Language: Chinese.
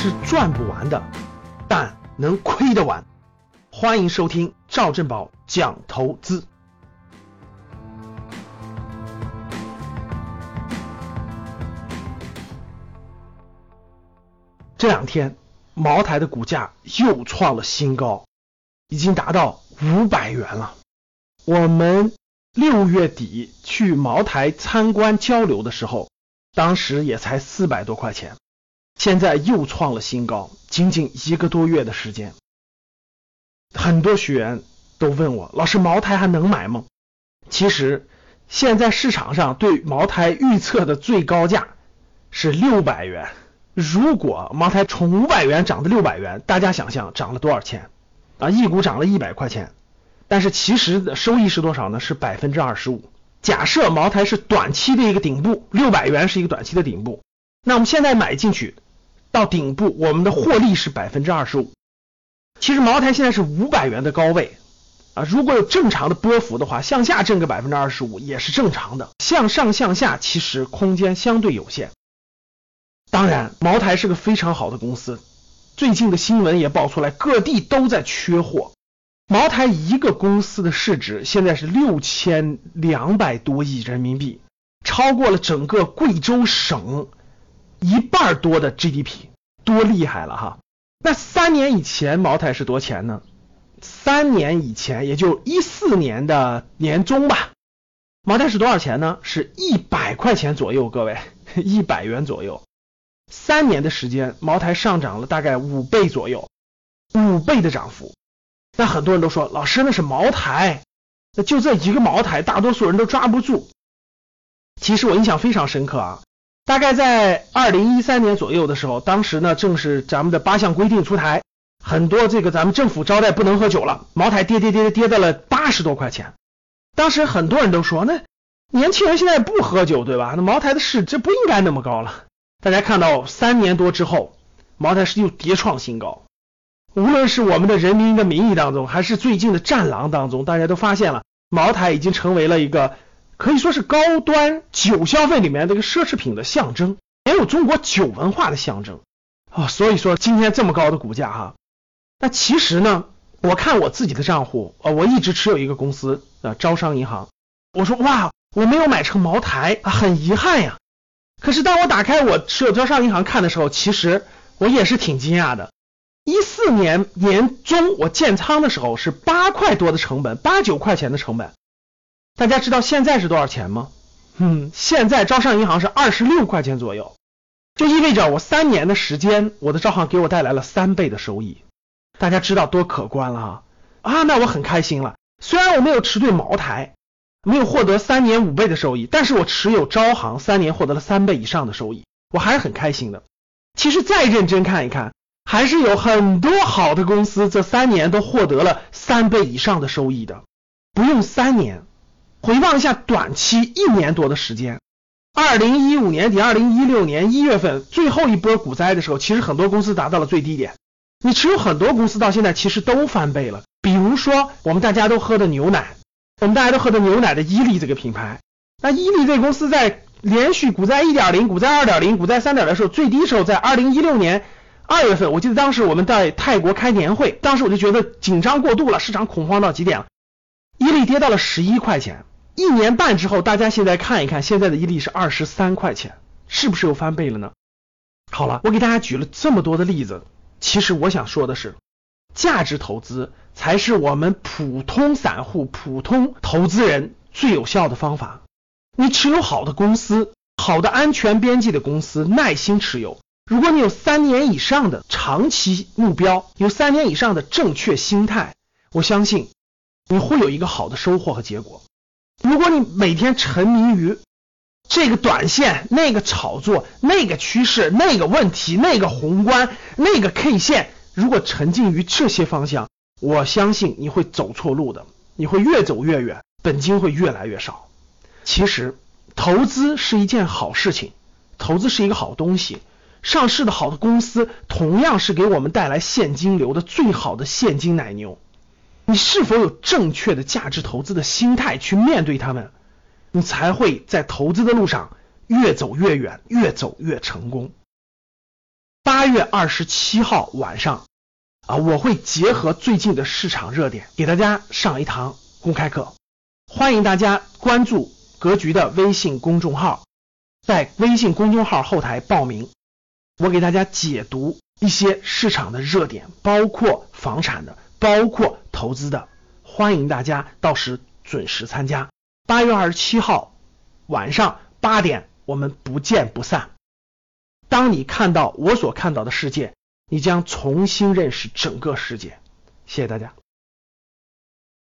是赚不完的，但能亏得完。欢迎收听赵正宝讲投资。这两天，茅台的股价又创了新高，已经达到五百元了。我们六月底去茅台参观交流的时候，当时也才四百多块钱，现在又创了新高，仅仅一个多月的时间。很多学员都问我，老师，茅台还能买吗？其实，现在市场上对茅台预测的最高价是六百元。如果茅台从五百元涨到六百元，大家想想涨了多少钱啊？一股涨了一百块钱，但是其实的收益是多少呢？是百分之二十五。假设茅台是短期的一个顶部，六百元是一个短期的顶部，那我们现在买进去到顶部，我们的获利是百分之二十五。其实茅台现在是五百元的高位啊，如果有正常的波幅的话，向下挣个百分之二十五也是正常的，向上向下其实空间相对有限。当然，茅台是个非常好的公司。最近的新闻也爆出来，各地都在缺货。茅台一个公司的市值现在是六千两百多亿人民币，超过了整个贵州省一半多的 GDP，多厉害了哈！那三年以前茅台是多钱呢？三年以前，也就一四年的年中吧，茅台是多少钱呢？是一百块钱左右，各位，一百元左右。三年的时间，茅台上涨了大概五倍左右，五倍的涨幅。那很多人都说，老师那是茅台，那就这一个茅台，大多数人都抓不住。其实我印象非常深刻啊，大概在二零一三年左右的时候，当时呢正是咱们的八项规定出台，很多这个咱们政府招待不能喝酒了，茅台跌跌跌跌到了八十多块钱。当时很多人都说，那年轻人现在不喝酒对吧？那茅台的市值不应该那么高了。大家看到三年多之后，茅台是又跌创新高。无论是我们的人民的名义当中，还是最近的战狼当中，大家都发现了，茅台已经成为了一个可以说是高端酒消费里面这个奢侈品的象征，也有中国酒文化的象征啊。所以说今天这么高的股价哈，那其实呢，我看我自己的账户啊，我一直持有一个公司啊，招商银行。我说哇，我没有买成茅台啊，很遗憾呀。可是当我打开我持有招商银行看的时候，其实我也是挺惊讶的。一四年年中我建仓的时候是八块多的成本，八九块钱的成本。大家知道现在是多少钱吗？嗯，现在招商银行是二十六块钱左右，就意味着我三年的时间，我的招行给我带来了三倍的收益。大家知道多可观了哈啊，那我很开心了。虽然我没有持对茅台。没有获得三年五倍的收益，但是我持有招行三年获得了三倍以上的收益，我还是很开心的。其实再认真看一看，还是有很多好的公司这三年都获得了三倍以上的收益的。不用三年，回望一下短期一年多的时间，二零一五年底、二零一六年一月份最后一波股灾的时候，其实很多公司达到了最低点。你持有很多公司到现在其实都翻倍了，比如说我们大家都喝的牛奶。我们大家都喝的牛奶的伊利这个品牌，那伊利这个公司在连续股灾一点零、股灾二点零、股灾三点的时候，最低时候在二零一六年二月份，我记得当时我们在泰国开年会，当时我就觉得紧张过度了，市场恐慌到极点了，伊利跌到了十一块钱，一年半之后，大家现在看一看，现在的伊利是二十三块钱，是不是又翻倍了呢？好了，我给大家举了这么多的例子，其实我想说的是。价值投资才是我们普通散户、普通投资人最有效的方法。你持有好的公司、好的安全边际的公司，耐心持有。如果你有三年以上的长期目标，有三年以上的正确心态，我相信你会有一个好的收获和结果。如果你每天沉迷于这个短线、那个炒作、那个趋势、那个问题、那个宏观、那个 K 线，如果沉浸于这些方向，我相信你会走错路的，你会越走越远，本金会越来越少。其实，投资是一件好事情，投资是一个好东西。上市的好的公司，同样是给我们带来现金流的最好的现金奶牛。你是否有正确的价值投资的心态去面对他们，你才会在投资的路上越走越远，越走越成功。八月二十七号晚上啊，我会结合最近的市场热点，给大家上一堂公开课。欢迎大家关注格局的微信公众号，在微信公众号后台报名，我给大家解读一些市场的热点，包括房产的，包括投资的。欢迎大家到时准时参加。八月二十七号晚上八点，我们不见不散。当你看到我所看到的世界，你将重新认识整个世界。谢谢大家。